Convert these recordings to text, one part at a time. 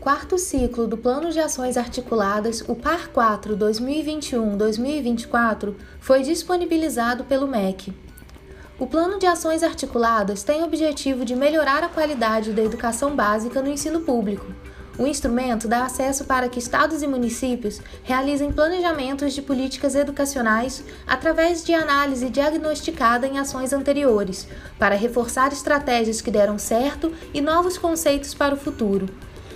quarto ciclo do Plano de Ações Articuladas, o PAR 4 2021-2024, foi disponibilizado pelo MEC. O Plano de Ações Articuladas tem o objetivo de melhorar a qualidade da educação básica no ensino público. O instrumento dá acesso para que estados e municípios realizem planejamentos de políticas educacionais através de análise diagnosticada em ações anteriores, para reforçar estratégias que deram certo e novos conceitos para o futuro.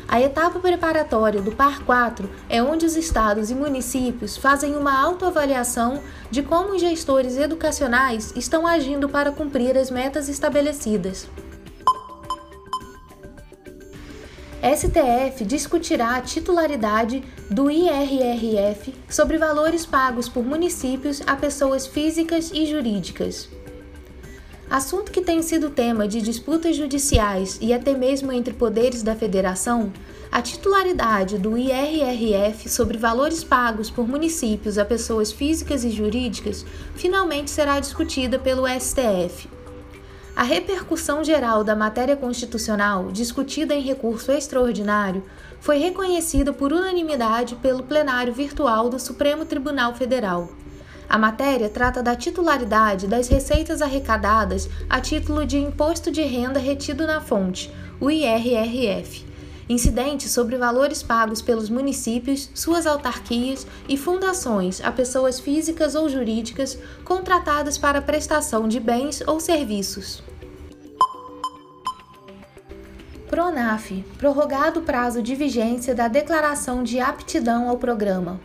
A etapa preparatória do PAR 4 é onde os estados e municípios fazem uma autoavaliação de como os gestores educacionais estão agindo para cumprir as metas estabelecidas. STF discutirá a titularidade do IRRF sobre valores pagos por municípios a pessoas físicas e jurídicas. Assunto que tem sido tema de disputas judiciais e até mesmo entre poderes da federação, a titularidade do IRRF sobre valores pagos por municípios a pessoas físicas e jurídicas finalmente será discutida pelo STF. A repercussão geral da matéria constitucional, discutida em recurso extraordinário, foi reconhecida por unanimidade pelo plenário virtual do Supremo Tribunal Federal. A matéria trata da titularidade das receitas arrecadadas a título de imposto de renda retido na fonte, o IRRF, incidentes sobre valores pagos pelos municípios, suas autarquias e fundações a pessoas físicas ou jurídicas contratadas para prestação de bens ou serviços. Pronaf prorrogado o prazo de vigência da declaração de aptidão ao programa.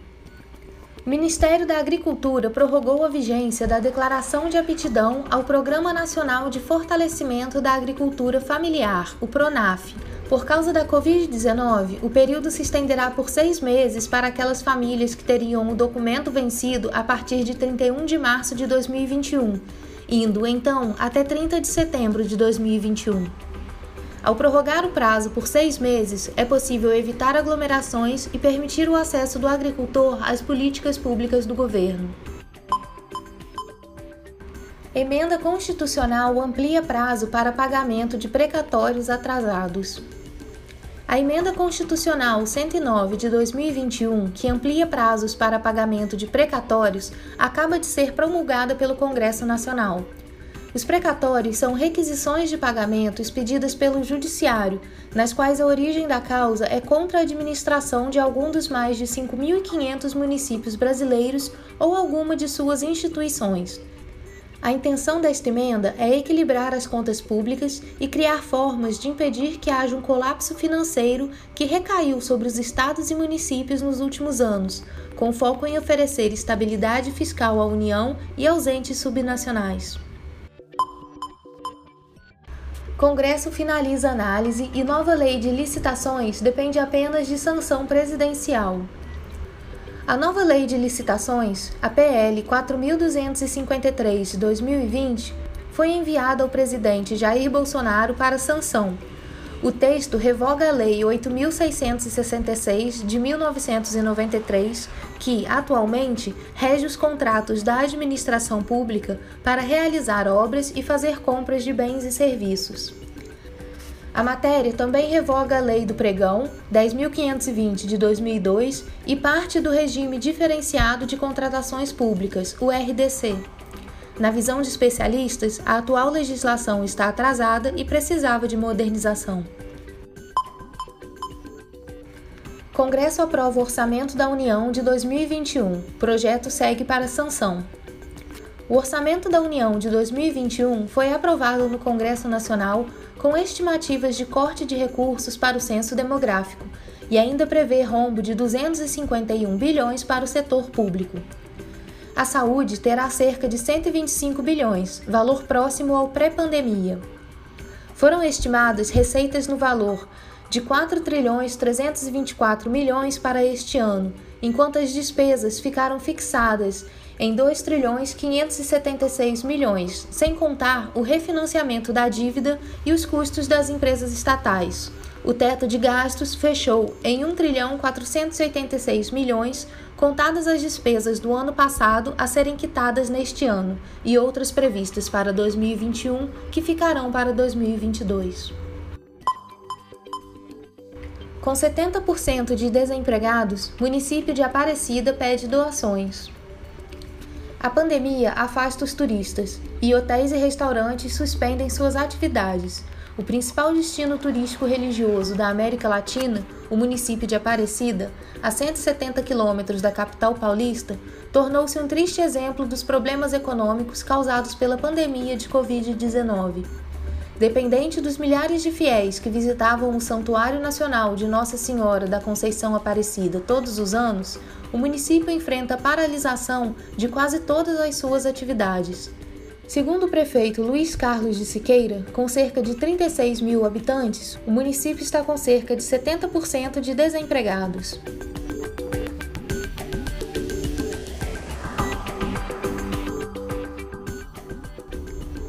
O Ministério da Agricultura prorrogou a vigência da declaração de aptidão ao Programa Nacional de Fortalecimento da Agricultura Familiar, o PRONAF. Por causa da Covid-19, o período se estenderá por seis meses para aquelas famílias que teriam o documento vencido a partir de 31 de março de 2021, indo então até 30 de setembro de 2021. Ao prorrogar o prazo por seis meses, é possível evitar aglomerações e permitir o acesso do agricultor às políticas públicas do governo. Emenda constitucional amplia prazo para pagamento de precatórios atrasados. A Emenda Constitucional 109 de 2021, que amplia prazos para pagamento de precatórios, acaba de ser promulgada pelo Congresso Nacional. Os precatórios são requisições de pagamento expedidas pelo Judiciário, nas quais a origem da causa é contra a administração de algum dos mais de 5.500 municípios brasileiros ou alguma de suas instituições. A intenção desta emenda é equilibrar as contas públicas e criar formas de impedir que haja um colapso financeiro que recaiu sobre os estados e municípios nos últimos anos, com foco em oferecer estabilidade fiscal à União e aos entes subnacionais. Congresso finaliza análise e nova lei de licitações depende apenas de sanção presidencial. A nova lei de licitações, a PL 4253 de 2020, foi enviada ao presidente Jair Bolsonaro para sanção. O texto revoga a Lei 8.666 de 1993, que, atualmente, rege os contratos da administração pública para realizar obras e fazer compras de bens e serviços. A matéria também revoga a Lei do Pregão 10.520 de 2002 e parte do regime diferenciado de contratações públicas, o RDC. Na visão de especialistas, a atual legislação está atrasada e precisava de modernização. Congresso aprova o Orçamento da União de 2021. Projeto segue para sanção. O Orçamento da União de 2021 foi aprovado no Congresso Nacional com estimativas de corte de recursos para o censo demográfico e ainda prevê rombo de 251 bilhões para o setor público. A saúde terá cerca de 125 bilhões, valor próximo ao pré-pandemia. Foram estimadas receitas no valor de 4 trilhões 324 milhões para este ano enquanto as despesas ficaram fixadas em 2 trilhões 576 milhões, sem contar o refinanciamento da dívida e os custos das empresas estatais. O teto de gastos fechou em 1 trilhão 486 milhões, contadas as despesas do ano passado a serem quitadas neste ano e outras previstas para 2021 que ficarão para 2022. Com 70% de desempregados, município de Aparecida pede doações. A pandemia afasta os turistas e hotéis e restaurantes suspendem suas atividades. O principal destino turístico religioso da América Latina, o município de Aparecida, a 170 quilômetros da capital paulista, tornou-se um triste exemplo dos problemas econômicos causados pela pandemia de Covid-19. Dependente dos milhares de fiéis que visitavam o Santuário Nacional de Nossa Senhora da Conceição Aparecida todos os anos, o município enfrenta paralisação de quase todas as suas atividades. Segundo o prefeito Luiz Carlos de Siqueira, com cerca de 36 mil habitantes, o município está com cerca de 70% de desempregados.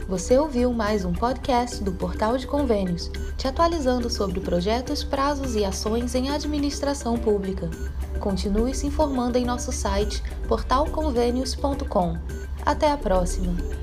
Você ouviu mais um podcast do Portal de Convênios, te atualizando sobre projetos, prazos e ações em administração pública. Continue se informando em nosso site portalconvênios.com. Até a próxima!